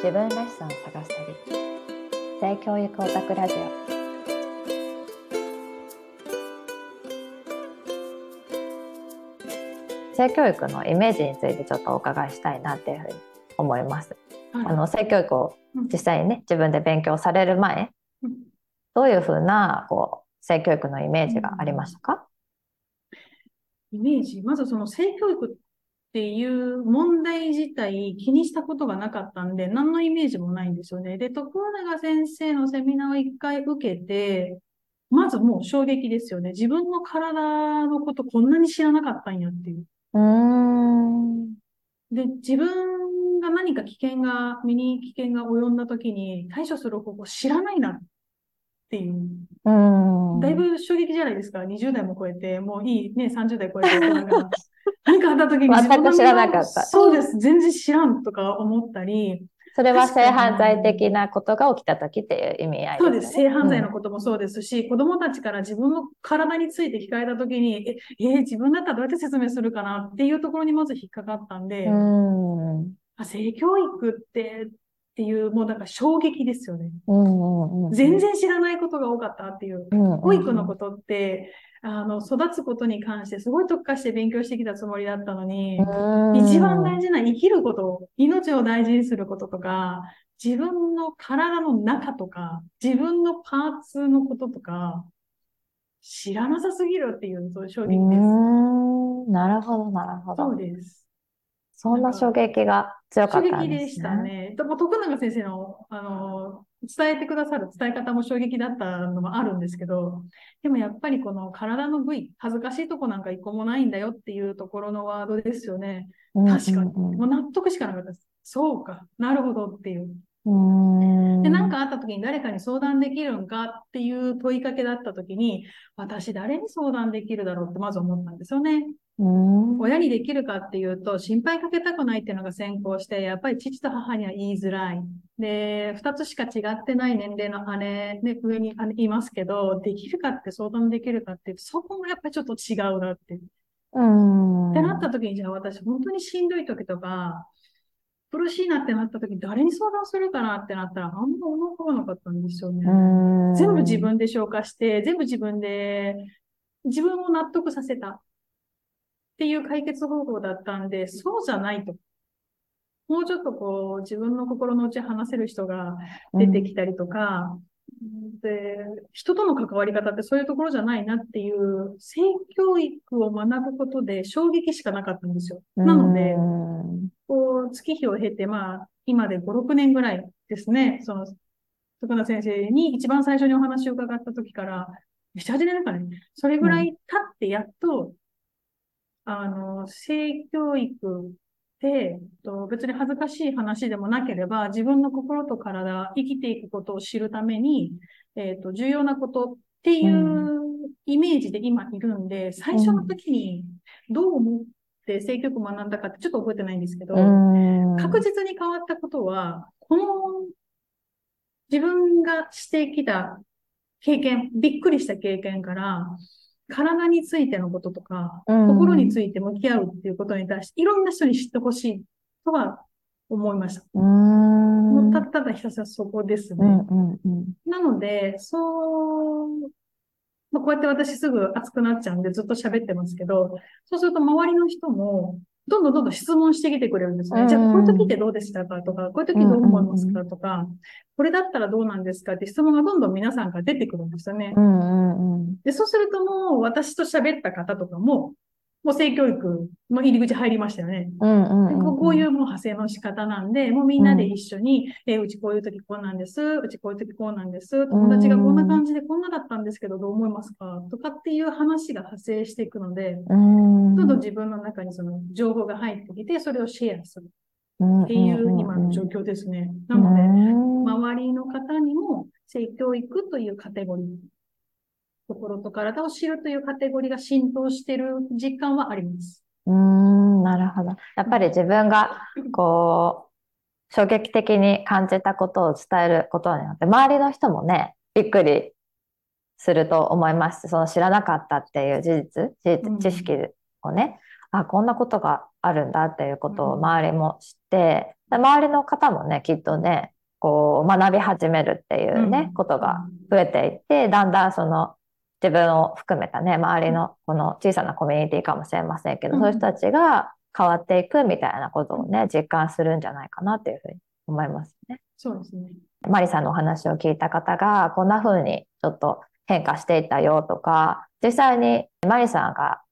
自分らしさを探す旅。性教育オタクラジオ。性教育のイメージについてちょっとお伺いしたいなっていうふうに思います。はい。あの性教育をうん。実際にね自分で勉強される前うん。どういうふうなこう性教育のイメージがありましたか、イメージ、まずその性教育っていう問題自体気にしたことがなかったんで、何のイメージもないんですよね。で、徳永先生のセミナーを一回受けて、まずもう衝撃ですよね。自分の体のことこんなに知らなかったんやっていう。うーんで、自分が何か危険が、身に危険が及んだ時に対処する方法を知らないなっていう。うーんだいぶ衝撃じゃないですか。20代も超えて、もういいね、30代超えて。何かあった時に全く知らなかったそうです。全然知らんとか思ったり、それは性犯罪的なことが起きた時っていう意味合いそうです。性犯罪のここともそうですし、子供たちから自分の体について聞かれた時に、え、えー自分だったらどうやって説明するかなっていうところにまず引っかかったんで、うーんあ性教育って、っていう、もうだから衝撃ですよね。うんうんうん全然知らないことが多かったっていう。うんうん保育のことって、あの、育つことに関してすごい特化して勉強してきたつもりだったのに、一番大事な生きること、命を大事にすることとか、自分の体の中とか、自分のパーツのこととか、知らなさすぎるっていう、そういう衝う撃です。なるほどなるほそうどです。そんな衝撃が強か衝ったんで撃ですしたね。ね。でも徳永先生の、あの、伝えてくださる伝え方も衝撃だったのもあるんですけど、でもやっぱりこの体の部位、恥ずかしいとこなんか一個もないんだよっていうところのワードですよね。確かに。うんもう納得しかなかったです。そうか。なるほどっていう。うんうんで、なんかあった時に誰かに相談できるんかっていう問いかけだった時に、私誰に相談できるだろうってまず思ったんですよね。うん親にできるかっていうと、心配かけたくないっていうのが先行して、やっぱり父と母には言いづらい。で、二つしか違ってない年齢の姉、ね、上に姉いますけど、できるかって相談できるかっていうと、そこもやっぱりちょっと違うなって。うんってなった時に、じゃあ私本当にしんどい時とか、苦しいなってなった時に誰に相談するかなってなったら、あんま思い浮かばなかったんですよね。うん全部自分で消化して、全部自分で、自分を納得させたっていう解決方法だったんで、そうじゃないと。もうちょっとこう、自分の心の内話せる人が出てきたりとか、で、人との関わり方ってそういうところじゃないなっていう、性教育を学ぶことで衝撃しかなかったんですよ。なので、うんこう、月日を経て、まあ、今で5、6年ぐらいですね、その、徳田先生に一番最初にお話を伺った時から、7、8年かね、それぐらい経ってやっと、あの、性教育って、と別に恥ずかしい話でもなければ、自分の心と体、生きていくことを知るために、えっ、と、重要なことっていうイメージで今いるんで、最初の時にどう思って性教育を学んだかってちょっと覚えてないんですけど、うん確実に変わったことは、この自分がしてきた経験、びっくりした経験から、体についてのこととか、うん心について向き合うっていうことに対して、いろんな人に知ってほしいとは思いました。うんもうたただひたすらそこですね。うんうんうんなので、そう、まあ、こうやって私すぐ熱くなっちゃうんでずっと喋ってますけど、そうすると周りの人も、どんどんどんどん質問してきてくれるんですね。うん。じゃあ、こういう時ってどうでしたか？とか、こういう時どう思いますか？とか、これだったらどうなんですか？って質問がどんどん皆さんから出てくるんですよね。う。んうんうん。で、そうするともう私と喋った方とかも、もう性教育の入り口入りましたよね。うんうんうんでこういうもう派生の仕方なんで、もうみんなで一緒に、えーうちこういう時こうなんです、うちこういう時こうなんです、友達がこんな感じでこんなだったんですけどどう思いますか？とかっていう話が派生していくので、うん。どんどん自分の中にその情報が入ってきて、それをシェアする。っっていう今の状況ですね。なので、周りの方にも性教育というカテゴリー、心と体を知るというカテゴリーが浸透している実感はあります。うーん、なるほど。やっぱり自分が、こう、衝撃的に感じたことを伝えることによって、周りの人もね、びっくりすると思います。その知らなかったっていう事実、知識をね、あ、こんなことがあるんだっていうことをうん周りも知って、周りの方もね、きっとね、こう学び始めるっていうね、うんことが増えていって、だんだんその自分を含めたね、周りのこの小さなコミュニティかもしれませんけど、うん。そういう人たちが変わっていくみたいなことをね、実感するんじゃないかなっていうふうに思いますね。そうですね。マリさんのお話を聞いた方が、こんな風にちょっと変化していったよとか、実際にマリさんが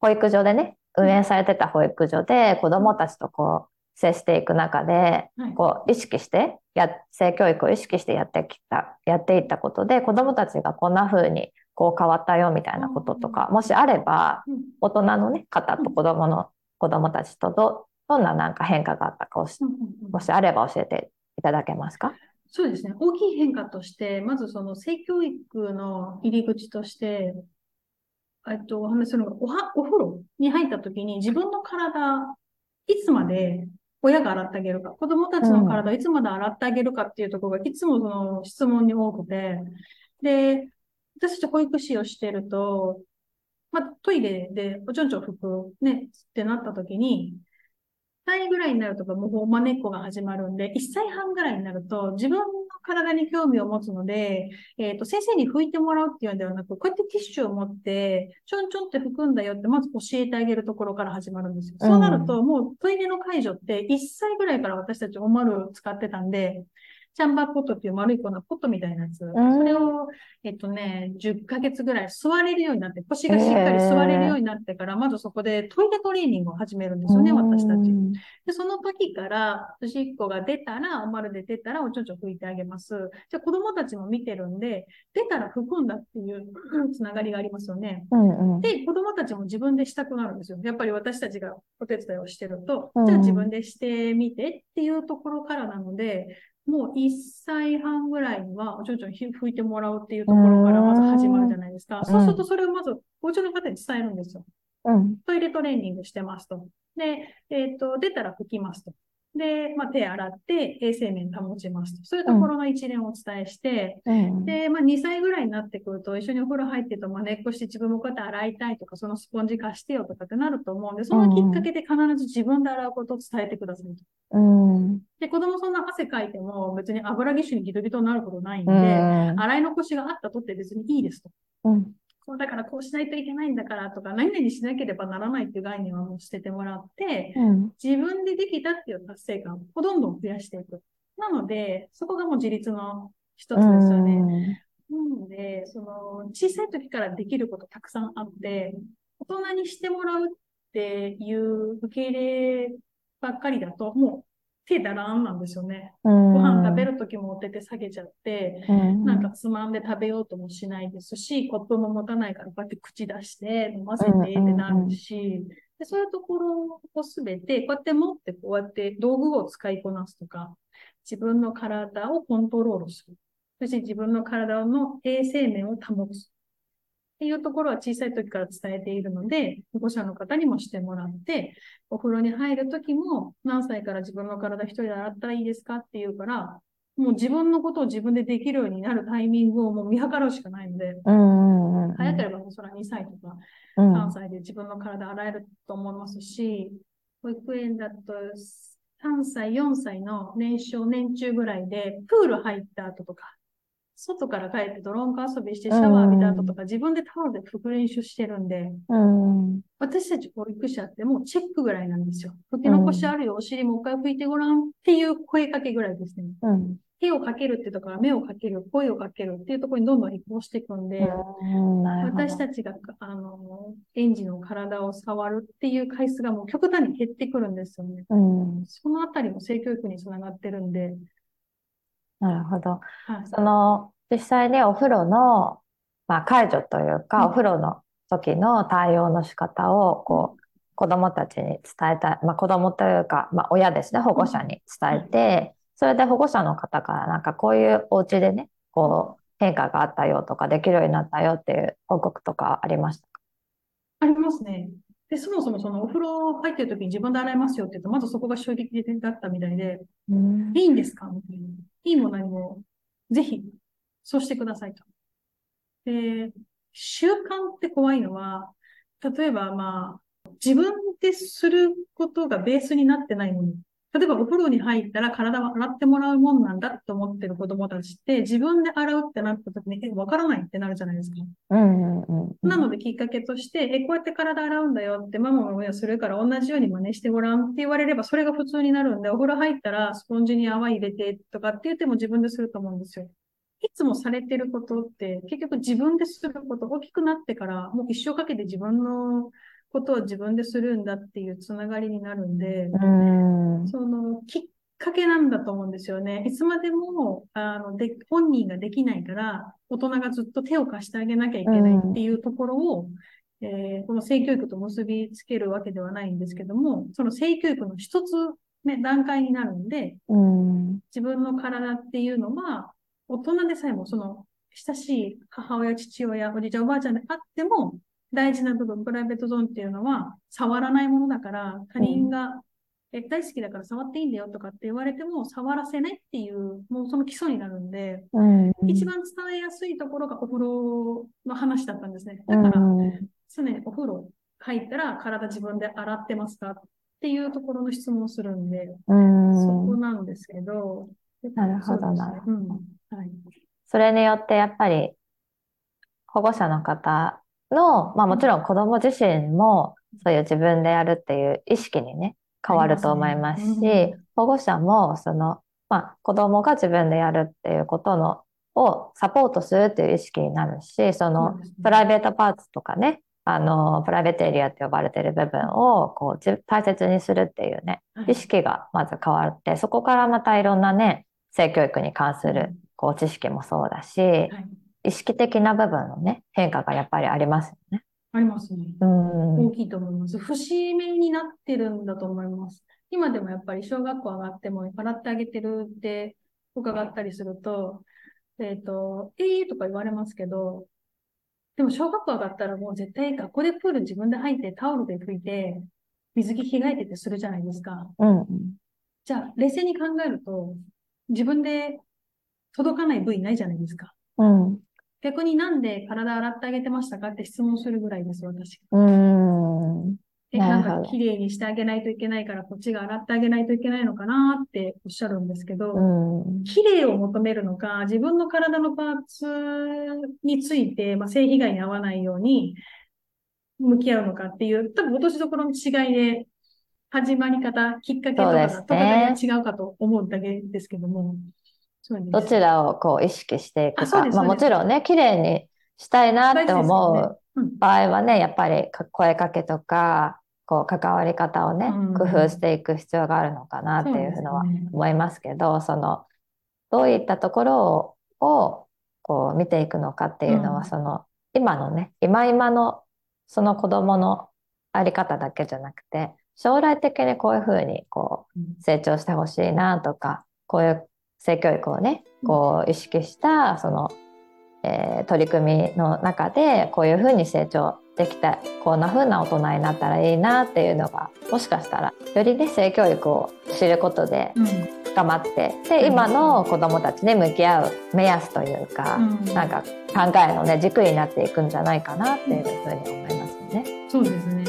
保育所でね、運営されてた保育所で子供たちとこう接していく中で、はい。こう意識してや、性教育を意識してやってきた、やっていったことで、子供たちがこんな風にこう変わったよみたいなこととか、もしあれば、うん大人のね、方と子供の、子供たちとど、どんななんか変化があったかをし、うんうんうんもしあれば教えていただけますか？そうですね。大きい変化として、まずその性教育の入り口として、えっと、お話しするのが、おは、お風呂に入った時に自分の体、いつまで親が洗ってあげるか、子供たちの体をいつまで洗ってあげるかっていうところがいつもその質問に多くて、で、私たち保育士をしてると、まあ、トイレでおちょんちょん拭くね、ってなった時に、歳ぐらいになるとか、もうまねっこが始まるんで、1歳半ぐらいになると、自分の体に興味を持つので、えっ、と、先生に拭いてもらうっていうんではなく、こうやってティッシュを持って、ちょんちょんって拭くんだよって、まず教えてあげるところから始まるんですよ。そうなると、もうトイレの介助って1歳ぐらいから私たちおまる使ってたんで、チャンバーポットっていう丸い粉のポットみたいなやつ。それを、えっとね、10ヶ月ぐらい座れるようになって、腰がしっかり座れるようになってから、まずそこでトイレトレーニングを始めるんですよね、私たち。うんで、その時から、おしっこが出たら、おまるで出たら、おちょちょ拭いてあげます。じゃあ子供たちも見てるんで、出たら拭くんだっていう つながりがありますよね。うんうんで、子供たちも自分でしたくなるんですよ。やっぱり私たちがお手伝いをしてると、うんじゃあ自分でしてみてっていうところからなので、もう1歳半ぐらいにはおちょちょひ拭いてもらうっていうところからまず始まるじゃないですか。んそうするとそれをまず、お家の方に伝えるんですよ。うんトイレトレーニングしてますと。で、えっ、と、出たら拭きますと。で、まあ、手洗って衛生面保ちますと。そういうところの一連をお伝えして、うんで、まあ、2歳ぐらいになってくると、一緒にお風呂入ってると、まあ、寝っこして自分もこうやって洗いたいとか、そのスポンジ貸してよとかってなると思うんで、そのきっかけで必ず自分で洗うことを伝えてくださいと。うんで、子供そんな汗かいても別に油ぎっしゅにギトギトになることないんで、うん洗い残しがあったとって別にいいですと。うんこうだからこうしないといけないんだからとか、何々しなければならないっていう概念はもう捨ててもらって、うん自分でできたっていう達成感をどんどん増やしていく。なので、そこがもう自立の一つですよね。なので、その、小さい時からできることたくさんあって、大人にしてもらうっていう受け入ればっかりだと、もう手だらんなんですよね。うんご飯食べる時もお手手下げちゃって、うんなんかつまんで食べようともしないですし、コップも持たないからこうやって口出して飲ませてってなるし、でそういうところをすべて、こうやって持ってこうやって道具を使いこなすとか、自分の体をコントロールする。そして自分の体の衛生面を保つ。っていうところは小さい時から伝えているので、保護者の方にもしてもらって、お風呂に入る時も何歳から自分の体一人で洗ったらいいですかって言うから、もう自分のことを自分でできるようになるタイミングをもう見計らうしかないので、早ければもうそれは2歳とかうん。3歳で自分の体洗えると思いますし、保育園だと3歳、4歳の年少、年中ぐらいでプール入った後とか、外から帰ってドローンカ遊びしてシャワー浴びた後とか、自分でタオルで拭く練習してるんで、うん。私たち保育者ってもうチェックぐらいなんですよ。拭き残しあるよ、お尻もう一回拭いてごらんっていう声かけぐらいですね。うん。手をかけるってところから目をかける、声をかけるっていうところにどんどん移行していくんで、うん。私たちが、あの、園児の体を触るっていう回数がもう極端に減ってくるんですよね。うん。そのあたりも性教育につながってるんで、なるほど。はい。その、実際にお風呂の、まあ、介助というか、うんお風呂の時の対応の仕方を、こう、子供たちに伝えたい、まあ、子供というか、まあ、親ですね、保護者に伝えて、それで保護者の方から、なんかこういうお家でね、こう、変化があったよとか、できるようになったよっていう報告とかありましたか？ありますね。で、そもそもそのお風呂入ってる時に自分で洗いますよって言うと、まずそこが衝撃的だったみたいで、うんいいんですか？みたいな。いいも何も、ぜひ、そうしてくださいと。で、習慣って怖いのは、例えばまあ、自分ですることがベースになってないもの。例えばお風呂に入ったら体は洗ってもらうもんなんだと思ってる子供たちって自分で洗うってなった時に、え、わからないってなるじゃないですか。うんうんうん。なのできっかけとして、え、こうやって体洗うんだよってママも親するから同じように真似してごらんって言われればそれが普通になるんで、お風呂入ったらスポンジに泡入れてとかって言っても自分ですると思うんですよ。いつもされてることって結局自分ですること、大きくなってからもう一生かけて自分のことを自分でするんだっていうつながりになるんで、うん。そのきっかけなんだと思うんですよね。いつまでもあので本人ができないから、大人がずっと手を貸してあげなきゃいけないっていうところを、えーこの性教育と結びつけるわけではないんですけども、その性教育の一つ、ね、段階になるんで、うん。自分の体っていうのは、大人でさえもその親しい母親、父親、おじいちゃん、おばあちゃんであっても、大事な部分、プライベートゾーンっていうのは、触らないものだから、他人が、え大好きだから触っていいんだよとかって言われても、触らせないっていう、もうその基礎になるんで、うん。一番伝えやすいところがお風呂の話だったんですね。うだから、ん。常にお風呂入ったら体自分で洗ってますかっていうところの質問をするんで、うそこん。なんですけど。なるほどなるほどねうん。はい。それによってやっぱり保護者の方の、まあもちろん子供自身もそういう自分でやるっていう意識にね、変わると思いますありますね。し、保護者もその、まあ子供が自分でやるっていうことの、をサポートするっていう意識になるし、そのプライベートパーツとかね、あの、プライベートエリアって呼ばれてる部分をこうじ大切にするっていうね、はい意識がまず変わって、そこからまたいろんなね、性教育に関するこう知識もそうだし、はい。意識的な部分のね、変化がやっぱりありますよね。ありますね。うん。大きいと思います。節目になってるんだと思います。今でもやっぱり小学校上がっても洗ってあげてるって伺ったりすると、えっ、と、ええとか言われますけど、でも小学校上がったらもう絶対学校でプール自分で入ってタオルで拭いて、水着着替えてってするじゃないですか。うん。じゃあ、冷静に考えると、自分で届かない部位ないじゃないですか。うん。逆になんで体洗ってあげてましたかって質問するぐらいですよ、私。うん。え、なんか綺麗にしてあげないといけないから、こっちが洗ってあげないといけないのかなっておっしゃるんですけど、うん。綺麗を求めるのか、自分の体のパーツについて、まあ、性被害に遭わないように向き合うのかっていう、多分落としどころの違いで、始まり方、きっかけとかが違うかと思うだけですけども、そうですどちらをこう意識していくか。まあもちろんね、綺麗にしたいなって思う場合はね、やっぱりか声かけとか、こう関わり方をねうん、工夫していく必要があるのかなっていうのは。思いますけど、その、どういったところを、をこう見ていくのかっていうのは、うん。その、今のね、今今のその子供のあり方だけじゃなくて、将来的にこういうふうにこうん。う成長してほしいなとか、こういう性教育をね、こう意識したその、えー取り組みの中でこういうふうに成長できたこんなふうな大人になったらいいなっていうのがもしかしたらよりね性教育を知ることでうん。深まってうんで今の子どもたちに向き合う目安というか、うんなんか考えのね軸になっていくんじゃないかなっていうふうに思いますよね。そうですね。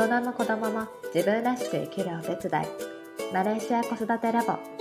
大人も子供もも自分らしく生きるお手伝い。マレーシア子育てラボ。